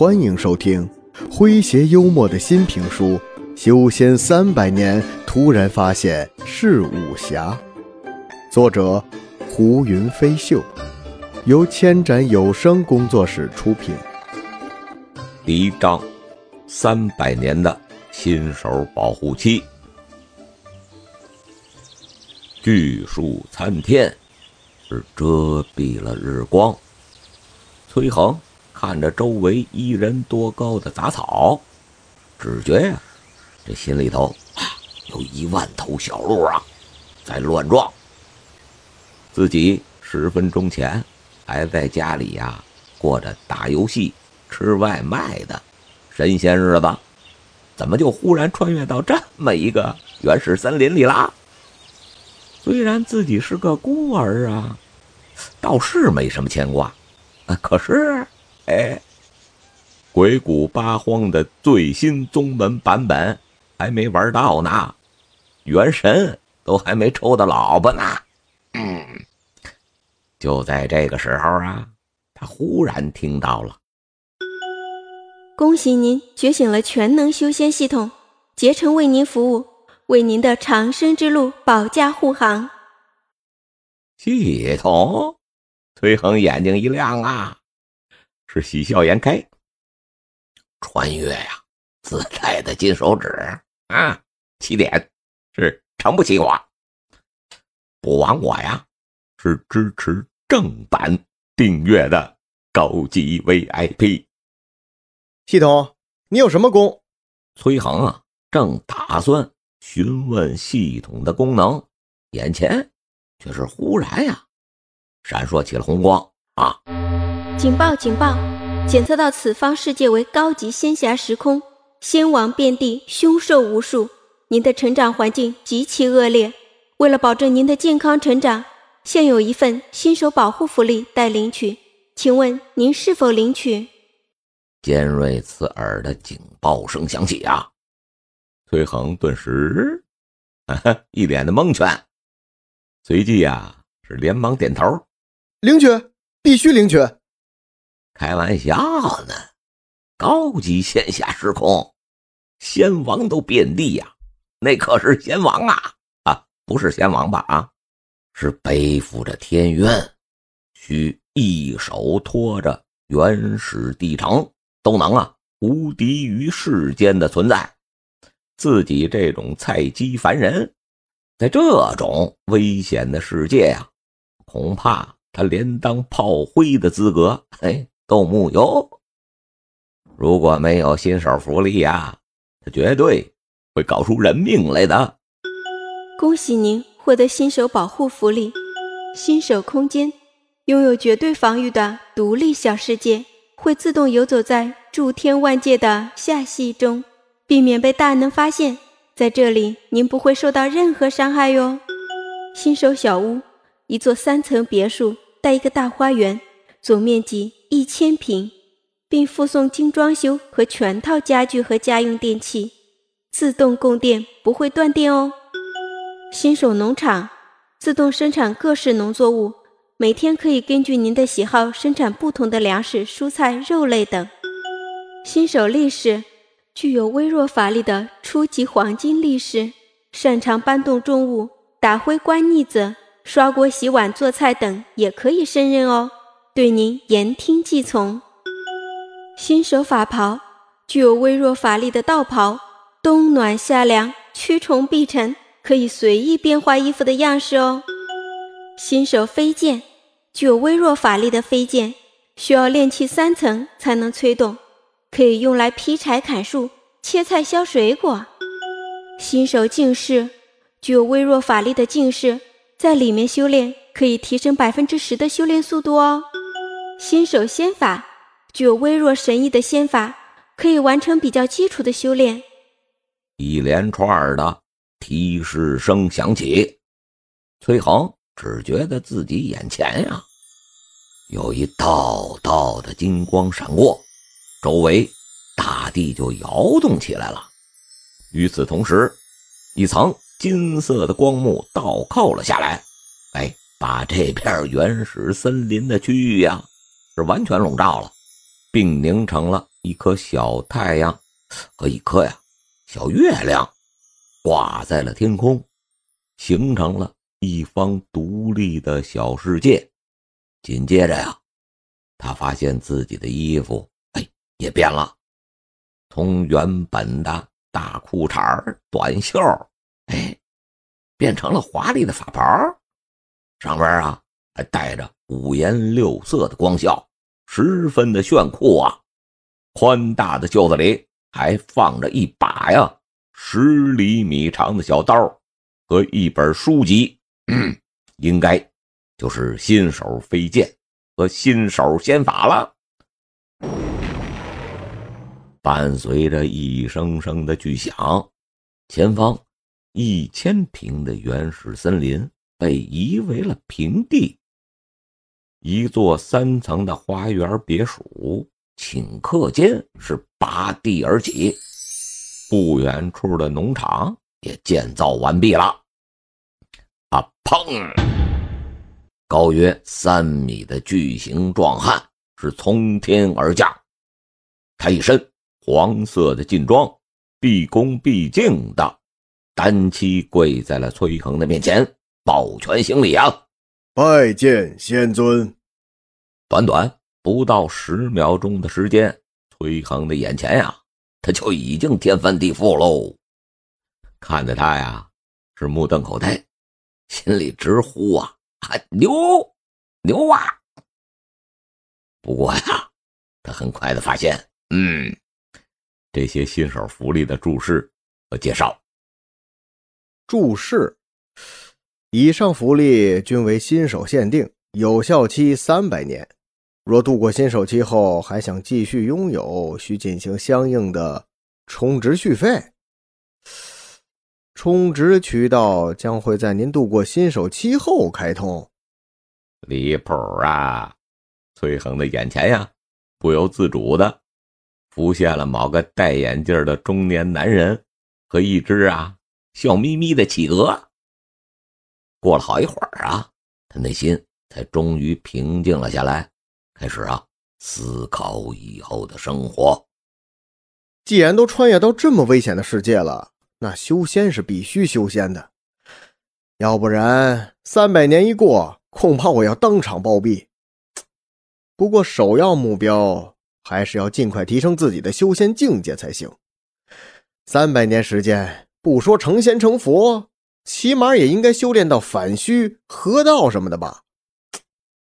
欢迎收听诙谐幽默的新评书《修仙三百年》，突然发现是武侠，作者胡云飞秀，由千斩有声工作室出品。第一章：三百年的新手保护期。巨树参天，是遮蔽了日光。崔恒。看着周围一人多高的杂草，只觉呀，这心里头有一万头小鹿啊，在乱撞。自己十分钟前还在家里呀，过着打游戏、吃外卖的神仙日子，怎么就忽然穿越到这么一个原始森林里啦？虽然自己是个孤儿啊，倒是没什么牵挂，可是。哎，鬼谷八荒的最新宗门版本还没玩到呢，元神都还没抽到老婆呢。嗯，就在这个时候啊，他忽然听到了：“恭喜您觉醒了全能修仙系统，竭诚为您服务，为您的长生之路保驾护航。”系统，崔恒眼睛一亮啊！是喜笑颜开，穿越呀，自带的金手指啊，起点是成不起我，不枉我呀，是支持正版订阅的高级 VIP 系统。你有什么功？崔恒啊，正打算询问系统的功能，眼前却是忽然呀，闪烁起了红光啊！警报！警报！检测到此方世界为高级仙侠时空，仙王遍地，凶兽无数。您的成长环境极其恶劣，为了保证您的健康成长，现有一份新手保护福利待领取，请问您是否领取？尖锐刺耳的警报声响起啊！崔恒顿时 一脸的蒙圈，随即呀是连忙点头，领取，必须领取。开玩笑呢，高级仙侠时空，仙王都遍地呀，那可是仙王啊啊，不是仙王吧啊，是背负着天渊，需一手托着原始地城，都能啊无敌于世间的存在。自己这种菜鸡凡人，在这种危险的世界呀，恐怕他连当炮灰的资格，嘿。都木有。如果没有新手福利呀，他绝对会搞出人命来的。恭喜您获得新手保护福利，新手空间拥有绝对防御的独立小世界，会自动游走在诸天万界的下系中，避免被大能发现。在这里，您不会受到任何伤害哟。新手小屋，一座三层别墅，带一个大花园，总面积。一千平，并附送精装修和全套家具和家用电器，自动供电，不会断电哦。新手农场，自动生产各式农作物，每天可以根据您的喜好生产不同的粮食、蔬菜、肉类等。新手力士，具有微弱法力的初级黄金力士，擅长搬动重物、打灰关腻子、刷锅洗碗、做菜等，也可以胜任哦。对您言听计从。新手法袍，具有微弱法力的道袍，冬暖夏凉，驱虫避尘，可以随意变化衣服的样式哦。新手飞剑，具有微弱法力的飞剑，需要练气三层才能催动，可以用来劈柴、砍树、切菜、削水果。新手净士，具有微弱法力的净士，在里面修炼可以提升百分之十的修炼速度哦。新手仙法具有微弱神异的仙法，可以完成比较基础的修炼。一连串的提示声响起，崔恒只觉得自己眼前呀有一道道的金光闪过，周围大地就摇动起来了。与此同时，一层金色的光幕倒扣了下来，哎，把这片原始森林的区域呀。是完全笼罩了，并凝成了一颗小太阳和一颗呀小月亮挂在了天空，形成了一方独立的小世界。紧接着呀，他发现自己的衣服哎也变了，从原本的大裤衩短袖哎变成了华丽的法袍，上边啊还带着五颜六色的光效，十分的炫酷啊！宽大的袖子里还放着一把呀十厘米长的小刀和一本书籍，应该就是新手飞剑和新手仙法了。伴随着一声声的巨响，前方一千平的原始森林被夷为了平地，一座三层的花园别墅。顷刻间是拔地而起，不远处的农场也建造完毕了。啊！砰！高约三米的巨型壮汉是从天而降，他一身黄色的劲装，毕恭毕敬的单膝跪在了崔恒的面前，抱拳行礼啊！拜见仙尊。短短。不到十秒钟的时间，崔恒的眼前呀，他就已经天翻地覆喽。看着他呀，是目瞪口呆，心里直呼啊啊牛牛啊！不过呀，他很快的发现，嗯，这些新手福利的注释和介绍。注释：以上福利均为新手限定，有效期三百年。若度过新手期后还想继续拥有，需进行相应的充值续费。充值渠道将会在您度过新手期后开通。离谱啊！崔恒的眼前呀，不由自主的浮现了某个戴眼镜的中年男人和一只啊笑眯眯的企鹅。过了好一会儿啊，他内心才终于平静了下来。开始啊，思考以后的生活。既然都穿越到这么危险的世界了，那修仙是必须修仙的，要不然三百年一过，恐怕我要当场暴毙。不过首要目标还是要尽快提升自己的修仙境界才行。三百年时间，不说成仙成佛，起码也应该修炼到反虚、合道什么的吧。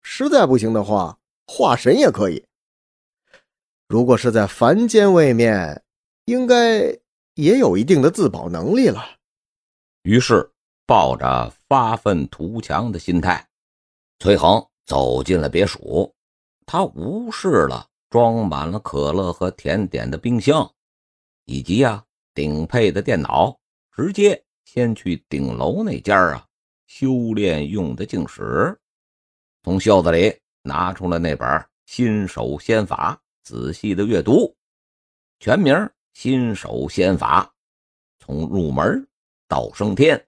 实在不行的话。化神也可以。如果是在凡间位面，应该也有一定的自保能力了。于是，抱着发愤图强的心态，崔恒走进了别墅。他无视了装满了可乐和甜点的冰箱，以及呀顶配的电脑，直接先去顶楼那家啊修炼用的净室，从袖子里。拿出了那本《新手仙法》，仔细的阅读。全名《新手仙法》，从入门到升天，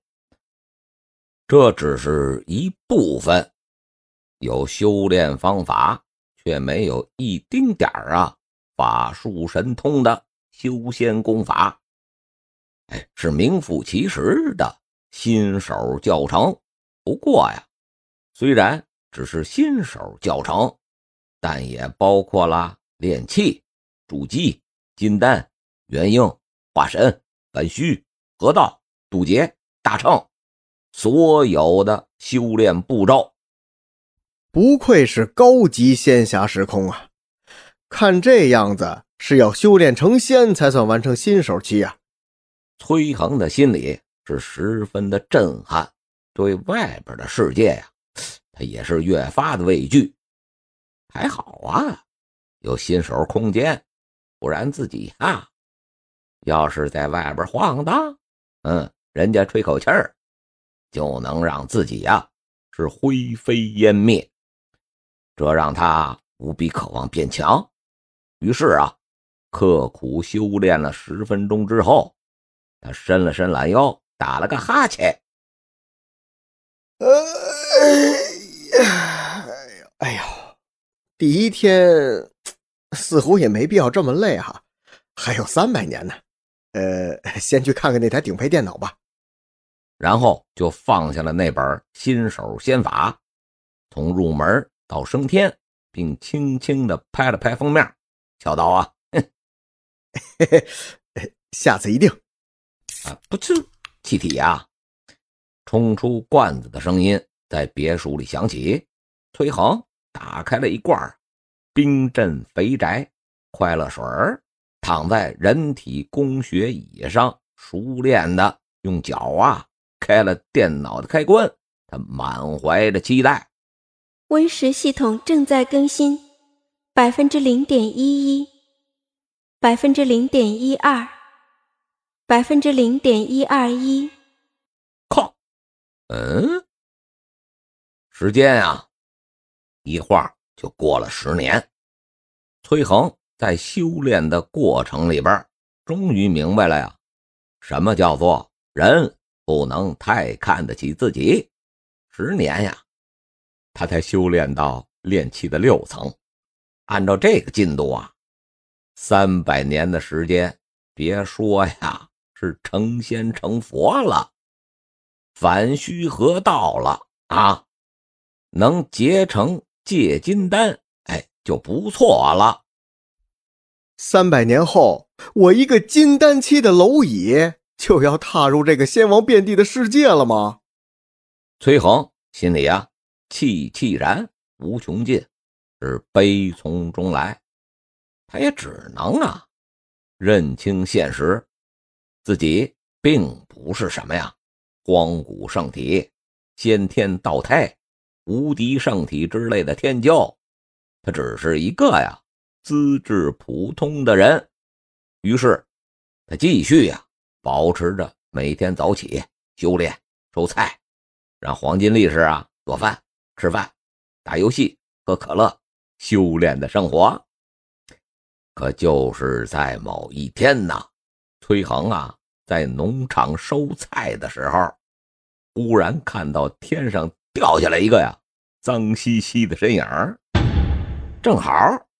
这只是一部分。有修炼方法，却没有一丁点儿啊法术神通的修仙功法。哎，是名副其实的新手教程。不过呀，虽然。只是新手教程，但也包括了炼气、筑基、金丹、元婴、化神、本虚、合道、渡劫、大乘，所有的修炼步骤。不愧是高级仙侠时空啊！看这样子，是要修炼成仙才算完成新手期啊！崔恒的心里是十分的震撼，对外边的世界呀。他也是越发的畏惧，还好啊，有新手空间，不然自己啊，要是在外边晃荡，嗯，人家吹口气儿，就能让自己呀是灰飞烟灭，这让他无比渴望变强。于是啊，刻苦修炼了十分钟之后，他伸了伸懒腰，打了个哈欠，呃。哎呀，哎呀，第一天似乎也没必要这么累哈，还有三百年呢。呃，先去看看那台顶配电脑吧。然后就放下了那本新手仙法，从入门到升天，并轻轻的拍了拍封面，小刀：“啊，下次一定。”啊，不是气体呀！冲出罐子的声音在别墅里响起。崔恒打开了一罐冰镇肥宅快乐水儿躺在人体工学椅上，熟练的用脚啊。开了电脑的开关，他满怀着期待。Win 十系统正在更新，百分之零点一一，百分之零点一二，百分之零点一二一。靠！嗯，时间啊，一晃就过了十年。崔恒在修炼的过程里边，终于明白了呀，什么叫做人。不能太看得起自己。十年呀，他才修炼到炼气的六层。按照这个进度啊，三百年的时间，别说呀，是成仙成佛了，反虚河道了啊，能结成借金丹，哎，就不错了。三百年后，我一个金丹期的蝼蚁。就要踏入这个仙王遍地的世界了吗？崔恒心里啊，气气然无穷尽，是悲从中来。他也只能啊，认清现实，自己并不是什么呀，荒古圣体、先天道胎、无敌圣体之类的天骄，他只是一个呀，资质普通的人。于是，他继续呀。保持着每天早起修炼收菜，让黄金力士啊做饭吃饭打游戏喝可乐修炼的生活。可就是在某一天呢，崔恒啊在农场收菜的时候，忽然看到天上掉下来一个呀脏兮兮的身影，正好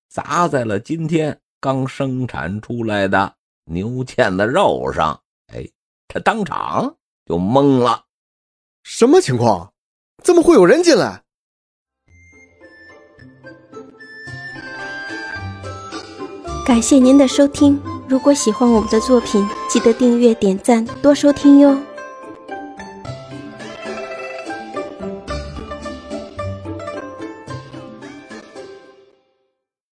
砸在了今天刚生产出来的牛腱子肉上。哎，他当场就懵了，什么情况？怎么会有人进来？感谢您的收听，如果喜欢我们的作品，记得订阅、点赞、多收听哟。